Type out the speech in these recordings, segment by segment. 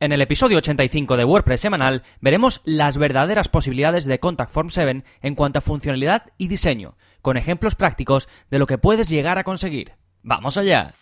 En el episodio 85 de WordPress semanal veremos las verdaderas posibilidades de Contact Form 7 en cuanto a funcionalidad y diseño, con ejemplos prácticos de lo que puedes llegar a conseguir. ¡Vamos allá!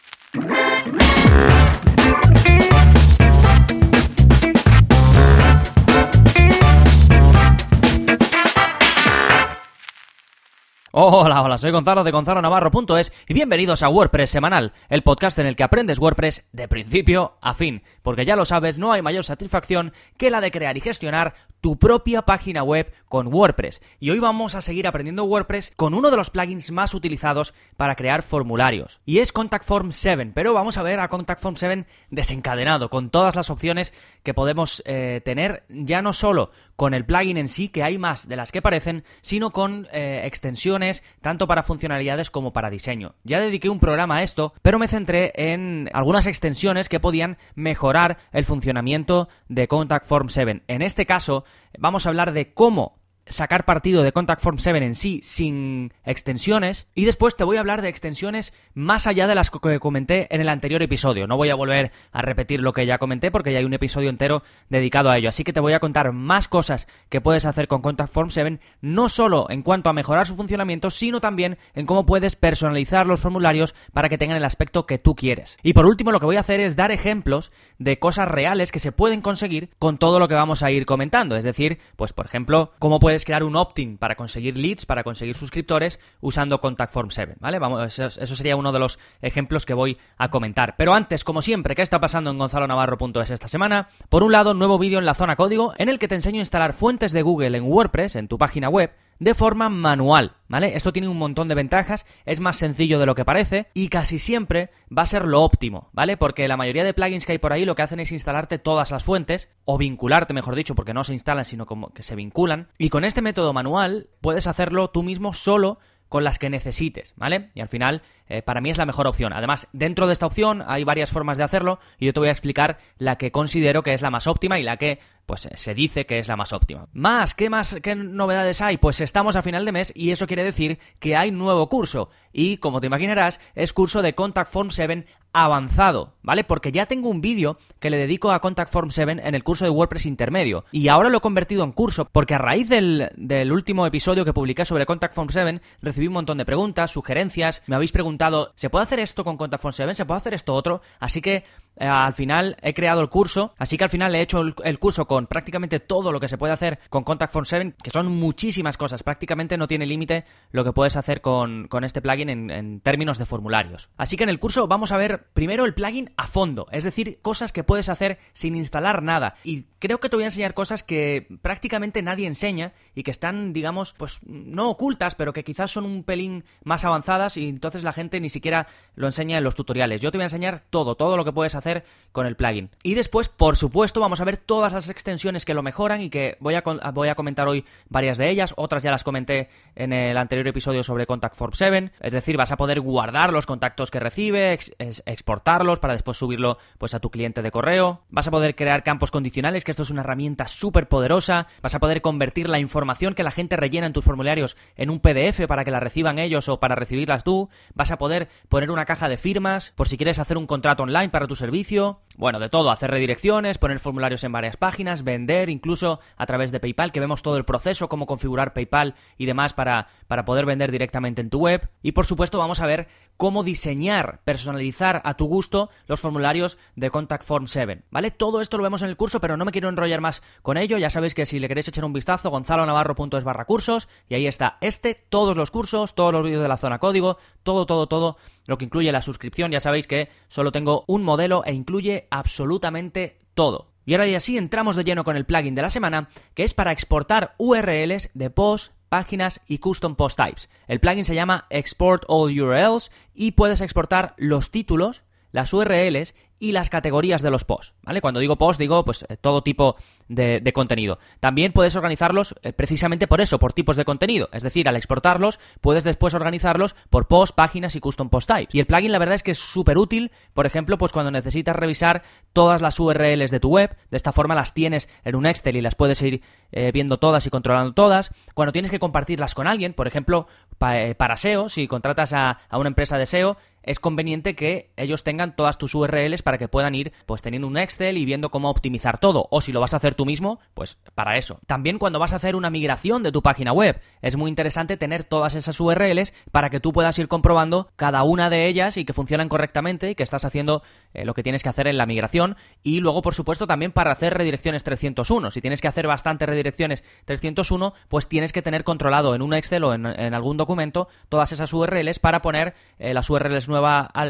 Hola, hola, soy Gonzalo de Gonzalo Navarro.es y bienvenidos a WordPress Semanal, el podcast en el que aprendes WordPress de principio a fin, porque ya lo sabes, no hay mayor satisfacción que la de crear y gestionar tu propia página web con WordPress. Y hoy vamos a seguir aprendiendo WordPress con uno de los plugins más utilizados para crear formularios. Y es Contact Form 7, pero vamos a ver a Contact Form 7 desencadenado, con todas las opciones que podemos eh, tener, ya no solo con el plugin en sí, que hay más de las que parecen, sino con eh, extensiones tanto para funcionalidades como para diseño. Ya dediqué un programa a esto, pero me centré en algunas extensiones que podían mejorar el funcionamiento de Contact Form 7. En este caso, vamos a hablar de cómo sacar partido de Contact Form 7 en sí sin extensiones y después te voy a hablar de extensiones más allá de las que comenté en el anterior episodio. No voy a volver a repetir lo que ya comenté porque ya hay un episodio entero dedicado a ello. Así que te voy a contar más cosas que puedes hacer con Contact Form 7, no solo en cuanto a mejorar su funcionamiento, sino también en cómo puedes personalizar los formularios para que tengan el aspecto que tú quieres. Y por último, lo que voy a hacer es dar ejemplos de cosas reales que se pueden conseguir con todo lo que vamos a ir comentando. Es decir, pues por ejemplo, cómo puedes crear un opt-in para conseguir leads, para conseguir suscriptores usando Contact Form 7, ¿vale? Vamos, eso, sería uno de los ejemplos que voy a comentar. Pero antes, como siempre, ¿qué está pasando en gonzalonavarro.es esta semana? Por un lado, nuevo vídeo en la zona código en el que te enseño a instalar fuentes de Google en WordPress, en tu página web, de forma manual, ¿vale? Esto tiene un montón de ventajas, es más sencillo de lo que parece y casi siempre va a ser lo óptimo, ¿vale? Porque la mayoría de plugins que hay por ahí lo que hacen es instalarte todas las fuentes o vincularte, mejor dicho, porque no se instalan sino como que se vinculan y con este método manual puedes hacerlo tú mismo solo con las que necesites, ¿vale? Y al final, eh, para mí es la mejor opción. Además, dentro de esta opción hay varias formas de hacerlo y yo te voy a explicar la que considero que es la más óptima y la que pues se dice que es la más óptima. Más, ¿qué más, qué novedades hay? Pues estamos a final de mes y eso quiere decir que hay nuevo curso. Y como te imaginarás, es curso de Contact Form 7 avanzado, ¿vale? Porque ya tengo un vídeo que le dedico a Contact Form 7 en el curso de WordPress intermedio. Y ahora lo he convertido en curso porque a raíz del, del último episodio que publiqué sobre Contact Form 7 recibí un montón de preguntas, sugerencias, me habéis preguntado, ¿se puede hacer esto con Form 7? ¿Se puede hacer esto otro? Así que al final he creado el curso, así que al final he hecho el, curso con prácticamente todo lo que se puede hacer con Contact Form 7, que son muchísimas cosas, prácticamente no tiene límite lo que puedes hacer con, este plugin en, en, términos de formularios. Así que en el curso vamos a ver primero el plugin a fondo, es decir, cosas que puedes hacer sin instalar nada. Y creo que te voy a enseñar cosas que prácticamente nadie enseña y que están, digamos, pues no ocultas, pero que quizás son un pelín más avanzadas y entonces la gente ni siquiera lo enseña en los tutoriales. Yo te voy a enseñar todo, todo lo que puedes hacer con el plugin. Y después, por supuesto, vamos a ver todas las extensiones que lo mejoran y que voy a, voy a comentar hoy varias de ellas, otras ya las comenté en el anterior episodio sobre Contact Form 7, es decir, vas a poder guardar los contactos que recibe, exportarlos para después subirlo pues a tu cliente de correo, vas a poder crear campos condicionales, que esto es una herramienta súper poderosa, vas a poder convertir la información que la gente rellena en tus formularios en un PDF para que la reciban ellos o para recibirlas tú, vas a poder poner una caja de firmas por si quieres hacer un contrato online para tu servicio, servicio bueno, de todo, hacer redirecciones, poner formularios en varias páginas, vender incluso a través de PayPal, que vemos todo el proceso, cómo configurar PayPal y demás para, para poder vender directamente en tu web. Y por supuesto vamos a ver cómo diseñar, personalizar a tu gusto los formularios de Contact Form 7, ¿vale? Todo esto lo vemos en el curso, pero no me quiero enrollar más con ello. Ya sabéis que si le queréis echar un vistazo, gonzalonavarro.es barra cursos, y ahí está este, todos los cursos, todos los vídeos de la zona código, todo, todo, todo lo que incluye la suscripción. Ya sabéis que solo tengo un modelo e incluye absolutamente todo. Y ahora y así entramos de lleno con el plugin de la semana, que es para exportar URLs de posts, páginas y custom post types. El plugin se llama Export All URLs y puedes exportar los títulos, las URLs y las categorías de los posts, ¿vale? Cuando digo post digo pues eh, todo tipo de, contenido. También puedes organizarlos eh, precisamente por eso, por tipos de contenido. Es decir, al exportarlos puedes después organizarlos por post, páginas y custom post types. Y el plugin la verdad es que es súper útil, por ejemplo, pues cuando necesitas revisar todas las URLs de tu web, de esta forma las tienes en un Excel y las puedes ir eh, viendo todas y controlando todas. Cuando tienes que compartirlas con alguien, por ejemplo, para SEO, si contratas a, a una empresa de SEO, es conveniente que ellos tengan todas tus URLs para que puedan ir pues teniendo un Excel y viendo cómo optimizar todo. O si lo vas a hacer tú mismo, pues para eso. También cuando vas a hacer una migración de tu página web, es muy interesante tener todas esas URLs para que tú puedas ir comprobando cada una de ellas y que funcionan correctamente y que estás haciendo eh, lo que tienes que hacer en la migración. Y luego, por supuesto, también para hacer redirecciones 301. Si tienes que hacer bastantes redirecciones 301, pues tienes que tener controlado en un Excel o en, algún documento todas esas URLs para poner eh, las URLs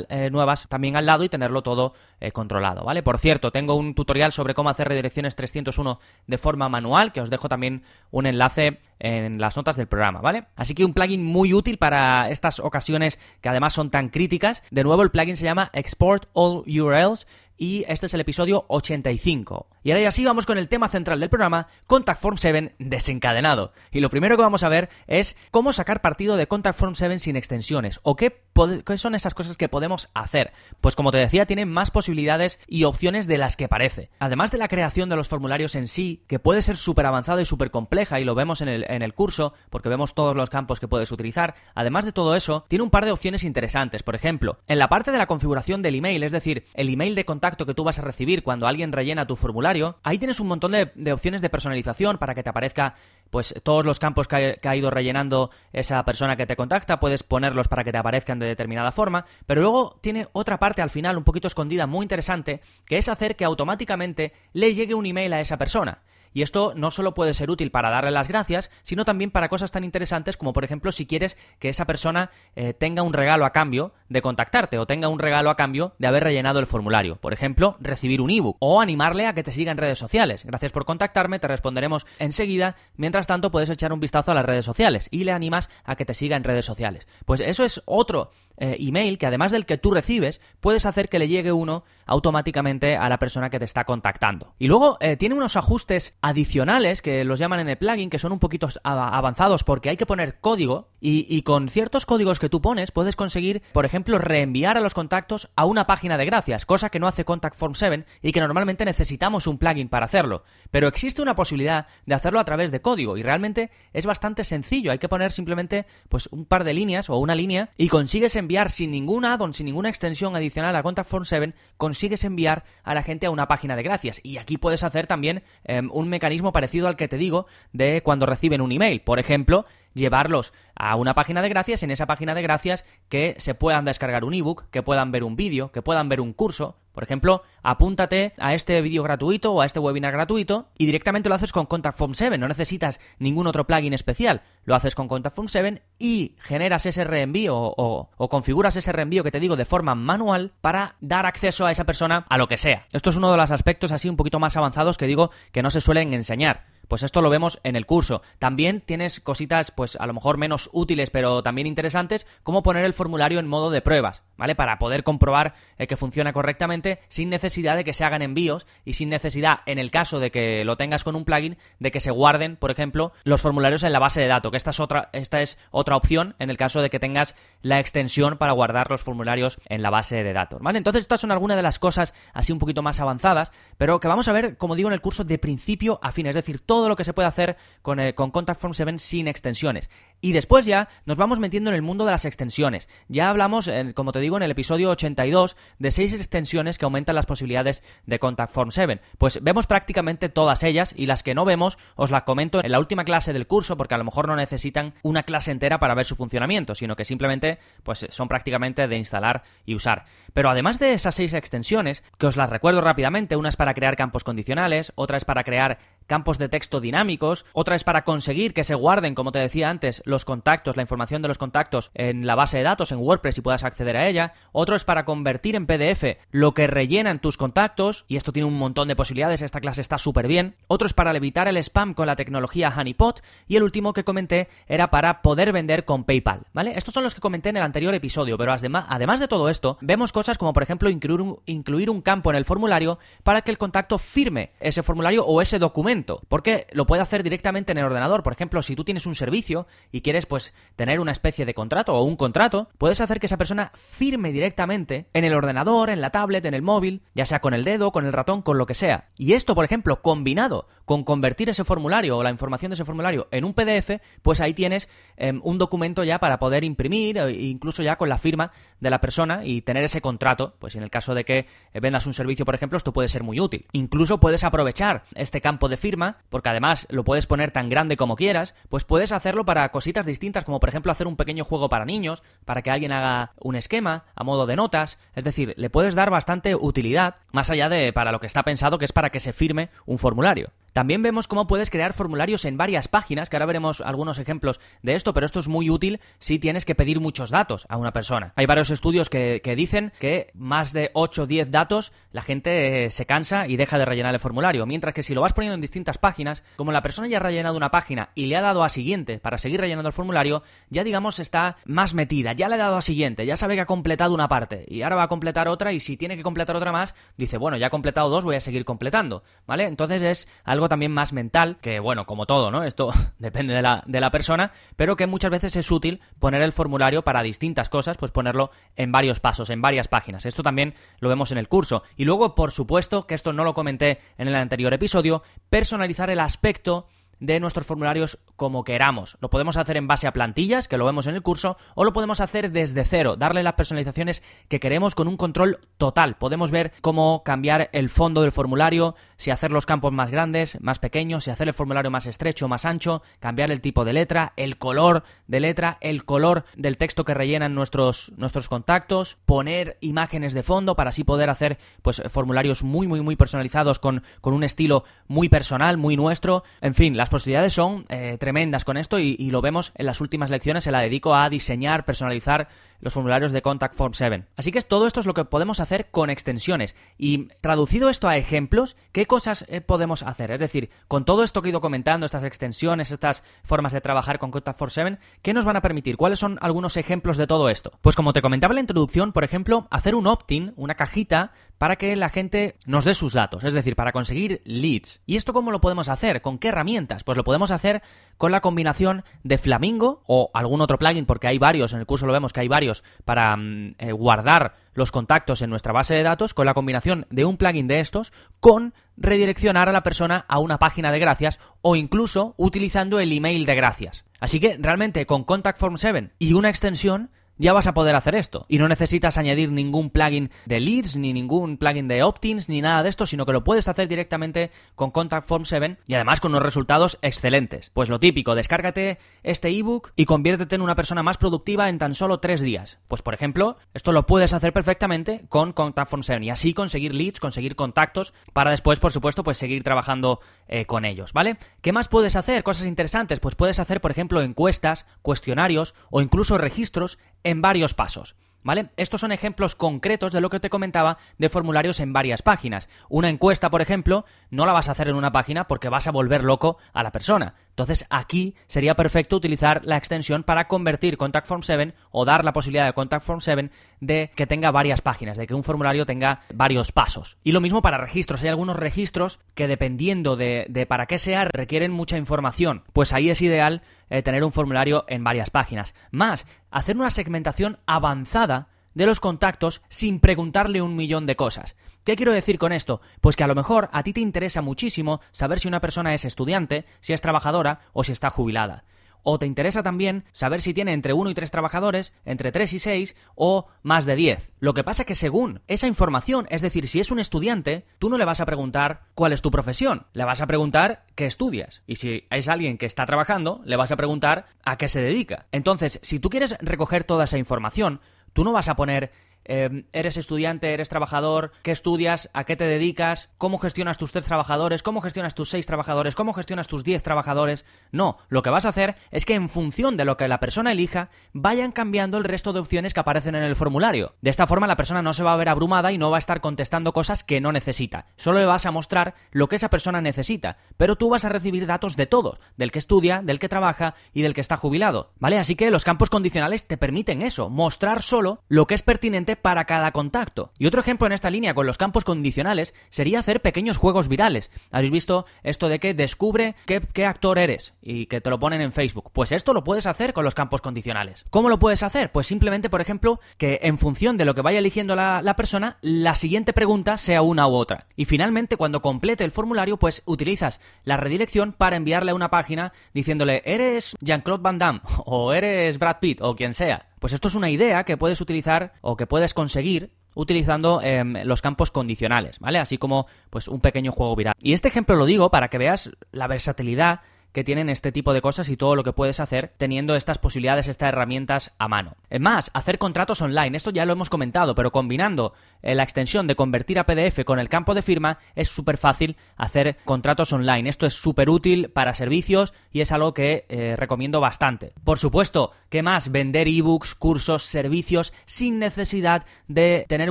eh, nuevas también al lado y tenerlo todo controlado, ¿vale? Por cierto, tengo un tutorial sobre cómo hacer redirecciones 301 de forma manual, que os dejo también un enlace en las notas del programa, ¿vale? Así que un plugin muy útil para estas ocasiones que además son tan críticas. De nuevo, el plugin se llama Export All URLs y este es el episodio 85. Y ahora ya sí vamos con el tema central del programa, Contact Form 7 desencadenado. Y lo primero que vamos a ver es cómo sacar partido de Contact Form 7 sin extensiones, o qué, qué son esas cosas que podemos hacer. Pues como te decía, tiene más posibilidades y opciones de las que parece. Además de la creación de los formularios en sí, que puede ser súper avanzada y súper compleja, y lo vemos en el, en el curso, porque vemos todos los campos que puedes utilizar, además de todo eso, tiene un par de opciones interesantes. Por ejemplo, en la parte de la configuración del email, es decir, el email de contacto que tú vas a recibir cuando alguien rellena tu formulario, ahí tienes un montón de, opciones de personalización para que te aparezca pues todos los campos que ha, ido rellenando esa persona que te contacta, puedes ponerlos para que te aparezcan de determinada forma, pero luego tiene otra parte al final un poquito escondida muy interesante, que es hacer que automáticamente le llegue un email a esa persona. Y esto no solo puede ser útil para darle las gracias, sino también para cosas tan interesantes como, por ejemplo, si quieres que esa persona eh, tenga un regalo a cambio de contactarte o tenga un regalo a cambio de haber rellenado el formulario. Por ejemplo, recibir un ebook o animarle a que te siga en redes sociales. Gracias por contactarme, te responderemos enseguida. Mientras tanto, puedes echar un vistazo a las redes sociales y le animas a que te siga en redes sociales. Pues eso es otro eh, email que además del que tú recibes, puedes hacer que le llegue uno automáticamente a la persona que te está contactando. Y luego eh, tiene unos ajustes adicionales que los llaman en el plugin que son un poquito avanzados porque hay que poner código y, y, con ciertos códigos que tú pones puedes conseguir, por ejemplo, reenviar a los contactos a una página de gracias, cosa que no hace Contact Form 7 y que normalmente necesitamos un plugin para hacerlo. Pero existe una posibilidad de hacerlo a través de código y realmente es bastante sencillo. Hay que poner simplemente pues un par de líneas o una línea y consigues enviar sin ningún add-on, sin ninguna extensión adicional a Contact Form 7, consigues enviar a la gente a una página de gracias. Y aquí puedes hacer también em, un mecanismo parecido al que te digo de cuando reciben un email. Por ejemplo, llevarlos a una página de gracias, en esa página de gracias que se puedan descargar un ebook, que puedan ver un vídeo, que puedan ver un curso. Por ejemplo, apúntate a este vídeo gratuito o a este webinar gratuito y directamente lo haces con Contact Form 7. No necesitas ningún otro plugin especial. Lo haces con Contact Form 7 y generas ese reenvío o, o configuras ese reenvío que te digo de forma manual para dar acceso a esa persona a lo que sea. Esto es uno de los aspectos así un poquito más avanzados que digo que no se suelen enseñar. Pues esto lo vemos en el curso. También tienes cositas, pues a lo mejor menos útiles, pero también interesantes, como poner el formulario en modo de pruebas, ¿vale? Para poder comprobar eh, que funciona correctamente sin necesidad de que se hagan envíos y sin necesidad, en el caso de que lo tengas con un plugin, de que se guarden, por ejemplo, los formularios en la base de datos, que esta es otra, esta es otra opción en el caso de que tengas la extensión para guardar los formularios en la base de datos, ¿vale? Entonces estas son algunas de las cosas así un poquito más avanzadas, pero que vamos a ver, como digo, en el curso de principio a fin, es decir, todo todo lo que se puede hacer con, el, con Contact Form 7 sin extensiones. Y después ya nos vamos metiendo en el mundo de las extensiones. Ya hablamos, como te digo, en el episodio 82 de seis extensiones que aumentan las posibilidades de Contact Form 7. Pues vemos prácticamente todas ellas y las que no vemos os las comento en la última clase del curso porque a lo mejor no necesitan una clase entera para ver su funcionamiento, sino que simplemente pues son prácticamente de instalar y usar. Pero además de esas seis extensiones, que os las recuerdo rápidamente, una es para crear campos condicionales, otra es para crear campos de dinámicos, otra es para conseguir que se guarden, como te decía antes, los contactos, la información de los contactos en la base de datos en WordPress y puedas acceder a ella, otro es para convertir en PDF lo que rellenan tus contactos, y esto tiene un montón de posibilidades, esta clase está súper bien, otro es para evitar el spam con la tecnología Honeypot, y el último que comenté era para poder vender con PayPal, ¿vale? Estos son los que comenté en el anterior episodio, pero además de todo esto, vemos cosas como por ejemplo incluir un, incluir un campo en el formulario para que el contacto firme ese formulario o ese documento. Documento, lo puede hacer directamente en el ordenador. Por ejemplo, si tú tienes un servicio y quieres pues tener una especie de contrato o un contrato, puedes hacer que esa persona firme directamente en el ordenador, en la tablet, en el móvil, ya sea con el dedo, con el ratón, con lo que sea. Y esto, por ejemplo, combinado con convertir ese formulario o la información de ese formulario en un PDF, pues ahí tienes em, un documento ya para poder imprimir, e incluso ya con la firma de la persona y tener ese contrato, pues en el caso de que eh, vendas un servicio, por ejemplo, esto puede ser muy útil. Incluso puedes aprovechar este campo de firma, porque además lo puedes poner tan grande como quieras, pues puedes hacerlo para cositas distintas, como por ejemplo hacer un pequeño juego para niños, para que alguien haga un esquema a modo de notas, es decir, le puedes dar bastante utilidad, más allá de para lo que está pensado, que es para que se firme un formulario. También vemos cómo puedes crear formularios en varias páginas, que ahora veremos algunos ejemplos de esto, pero esto es muy útil si tienes que pedir muchos datos a una persona. Hay varios estudios que, dicen que más de 8 o 10 datos la gente eh, se cansa y deja de rellenar el formulario, mientras que si lo vas poniendo en distintas páginas, como la persona ya ha rellenado una página y le ha dado a siguiente para seguir rellenando el formulario, ya digamos está más metida, ya le ha dado a siguiente, ya sabe que ha completado una parte y ahora va a completar otra y si tiene que completar otra más, dice, bueno, ya he completado dos, voy a seguir completando, ¿vale? Entonces es algo también más mental, que bueno, como todo, ¿no? Esto depende de la, de la persona, pero que muchas veces es útil poner el formulario para distintas cosas, pues ponerlo en varios pasos, en varias páginas. Esto también lo vemos en el curso. Y luego, por supuesto, que esto no lo comenté en el anterior episodio, personalizar el aspecto de nuestros formularios como queramos. Lo podemos hacer en base a plantillas, que lo vemos en el curso, o lo podemos hacer desde cero, darle las personalizaciones que queremos con un control total. Podemos ver cómo cambiar el fondo del formulario, si hacer los campos más grandes, más pequeños, si hacer el formulario más estrecho, más ancho, cambiar el tipo de letra, el color de letra, el color del texto que rellenan nuestros, nuestros contactos, poner imágenes de fondo para así poder hacer pues formularios muy muy muy personalizados con, con un estilo muy personal, muy nuestro. En fin, las posibilidades son eh, tremendas con esto y, y, lo vemos en las últimas lecciones, se la dedico a diseñar, personalizar los formularios de Contact Form 7. Así que todo esto es lo que podemos hacer con extensiones. Y traducido esto a ejemplos, ¿qué cosas eh, podemos hacer? Es decir, con todo esto que he ido comentando, estas extensiones, estas formas de trabajar con Contact Form 7, ¿qué nos van a permitir? ¿Cuáles son algunos ejemplos de todo esto? Pues como te comentaba en la introducción, por ejemplo, hacer un opt-in, una cajita para que la gente nos dé sus datos, es decir, para conseguir leads. ¿Y esto cómo lo podemos hacer? ¿Con qué herramientas? Pues lo podemos hacer con la combinación de Flamingo o algún otro plugin, porque hay varios, en el curso lo vemos que hay varios para mm, eh, guardar los contactos en nuestra base de datos, con la combinación de un plugin de estos con redireccionar a la persona a una página de gracias o incluso utilizando el email de gracias. Así que realmente con Contact Form 7 y una extensión ya vas a poder hacer esto. Y no necesitas añadir ningún plugin de leads, ni ningún plugin de opt-ins, ni nada de esto, sino que lo puedes hacer directamente con Contact Form 7 y además con unos resultados excelentes. Pues lo típico, descárgate este ebook y conviértete en una persona más productiva en tan solo tres días. Pues por ejemplo, esto lo puedes hacer perfectamente con Contact Form 7 y así conseguir leads, conseguir contactos para después, por supuesto, pues seguir trabajando eh, con ellos, ¿vale? ¿Qué más puedes hacer? Cosas interesantes. Pues puedes hacer, por ejemplo, encuestas, cuestionarios o incluso registros en varios pasos. ¿Vale? Estos son ejemplos concretos de lo que te comentaba de formularios en varias páginas. Una encuesta, por ejemplo, no la vas a hacer en una página porque vas a volver loco a la persona. Entonces aquí sería perfecto utilizar la extensión para convertir Contact Form 7 o dar la posibilidad de Contact Form 7 de que tenga varias páginas, de que un formulario tenga varios pasos. Y lo mismo para registros. Hay algunos registros que dependiendo de, de para qué sea requieren mucha información. Pues ahí es ideal eh, tener un formulario en varias páginas. Más, hacer una segmentación avanzada de los contactos sin preguntarle un millón de cosas. ¿Qué quiero decir con esto? Pues que a lo mejor a ti te interesa muchísimo saber si una persona es estudiante, si es trabajadora o si está jubilada o te interesa también saber si tiene entre 1 y 3 trabajadores, entre 3 y 6 o más de 10. Lo que pasa es que según esa información, es decir, si es un estudiante, tú no le vas a preguntar cuál es tu profesión, le vas a preguntar qué estudias. Y si es alguien que está trabajando, le vas a preguntar a qué se dedica. Entonces, si tú quieres recoger toda esa información, tú no vas a poner Em, eres estudiante, eres trabajador, qué estudias, a qué te dedicas, cómo gestionas tus tres trabajadores, cómo gestionas tus seis trabajadores, cómo gestionas tus diez trabajadores. No, lo que vas a hacer es que en función de lo que la persona elija, vayan cambiando el resto de opciones que aparecen en el formulario. De esta forma la persona no se va a ver abrumada y no va a estar contestando cosas que no necesita. Solo le vas a mostrar lo que esa persona necesita, pero tú vas a recibir datos de todos, del que estudia, del que trabaja y del que está jubilado. ¿Vale? Así que los campos condicionales te permiten eso, mostrar solo lo que es pertinente para cada contacto. Y otro ejemplo en esta línea con los campos condicionales sería hacer pequeños juegos virales. ¿Habéis visto esto de que descubre qué, qué actor eres y que te lo ponen en Facebook? Pues esto lo puedes hacer con los campos condicionales. ¿Cómo lo puedes hacer? Pues simplemente, por ejemplo, que en función de lo que vaya eligiendo la, la persona, la siguiente pregunta sea una u otra. Y finalmente, cuando complete el formulario, pues utilizas la redirección para enviarle a una página diciéndole, ¿eres Jean-Claude Van Damme? ¿O eres Brad Pitt? O quien sea. Pues esto es una idea que puedes utilizar o que puedes conseguir utilizando em, los campos condicionales, ¿vale? Así como pues un pequeño juego viral. Y este ejemplo lo digo para que veas la versatilidad que tienen este tipo de cosas y todo lo que puedes hacer teniendo estas posibilidades, estas herramientas a mano. Es más, hacer contratos online, esto ya lo hemos comentado, pero combinando eh, la extensión de convertir a PDF con el campo de firma es súper fácil hacer contratos online. Esto es súper útil para servicios y es algo que eh, recomiendo bastante. Por supuesto, ¿qué más? Vender ebooks, cursos, servicios sin necesidad de tener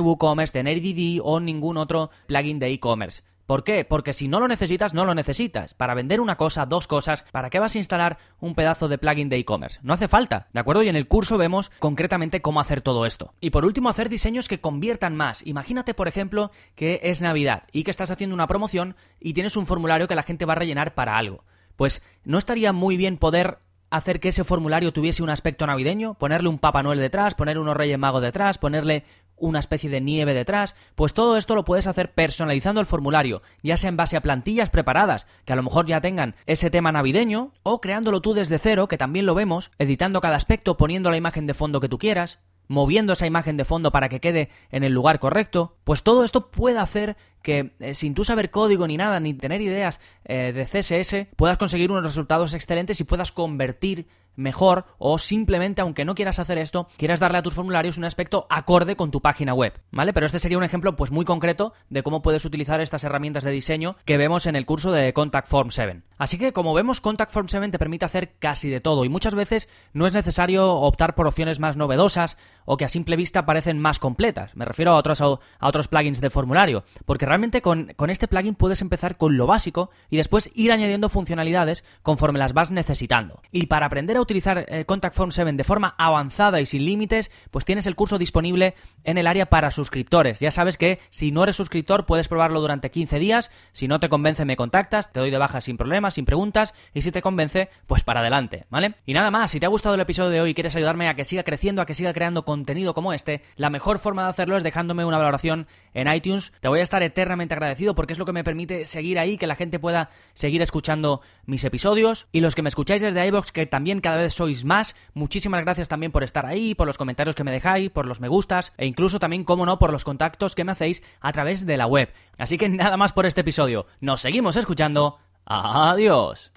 WooCommerce, tener DD o ningún otro plugin de e-commerce. ¿Por qué? Porque si no lo necesitas, no lo necesitas. Para vender una cosa, dos cosas, ¿para qué vas a instalar un pedazo de plugin de e-commerce? No hace falta, ¿de acuerdo? Y en el curso vemos concretamente cómo hacer todo esto. Y por último, hacer diseños que conviertan más. Imagínate, por ejemplo, que es Navidad y que estás haciendo una promoción y tienes un formulario que la gente va a rellenar para algo. Pues no estaría muy bien poder hacer que ese formulario tuviese un aspecto navideño, ponerle un Papá Noel detrás, poner unos Reyes Magos detrás, ponerle una especie de nieve detrás, pues todo esto lo puedes hacer personalizando el formulario, ya sea en base a plantillas preparadas, que a lo mejor ya tengan ese tema navideño, o creándolo tú desde cero, que también lo vemos, editando cada aspecto, poniendo la imagen de fondo que tú quieras, moviendo esa imagen de fondo para que quede en el lugar correcto, pues todo esto puede hacer que eh, sin tú saber código ni nada, ni tener ideas eh, de CSS, puedas conseguir unos resultados excelentes y puedas convertir mejor o simplemente, aunque no quieras hacer esto, quieras darle a tus formularios un aspecto acorde con tu página web, ¿vale? Pero este sería un ejemplo pues muy concreto de cómo puedes utilizar estas herramientas de diseño que vemos en el curso de Contact Form 7. Así que como vemos, Contact Form 7 te permite hacer casi de todo y muchas veces no es necesario optar por opciones más novedosas o que a simple vista parecen más completas. Me refiero a otros, a otros plugins de formulario, porque realmente con, con este plugin puedes empezar con lo básico y después ir añadiendo funcionalidades conforme las vas necesitando. Y para aprender a utilizar eh, Contact Form 7 de forma avanzada y sin límites, pues tienes el curso disponible en el área para suscriptores. Ya sabes que si no eres suscriptor puedes probarlo durante 15 días, si no te convence me contactas, te doy de baja sin problemas, sin preguntas y si te convence, pues para adelante, ¿vale? Y nada más, si te ha gustado el episodio de hoy y quieres ayudarme a que siga creciendo, a que siga creando contenido como este, la mejor forma de hacerlo es dejándome una valoración en iTunes. Te voy a estar eternamente agradecido porque es lo que me permite seguir ahí, que la gente pueda seguir escuchando mis episodios y los que me escucháis desde iBox que también cada vez sois más, muchísimas gracias también por estar ahí, por los comentarios que me dejáis, por los me gustas e incluso también, como no, por los contactos que me hacéis a través de la web. Así que nada más por este episodio. Nos seguimos escuchando. Adiós.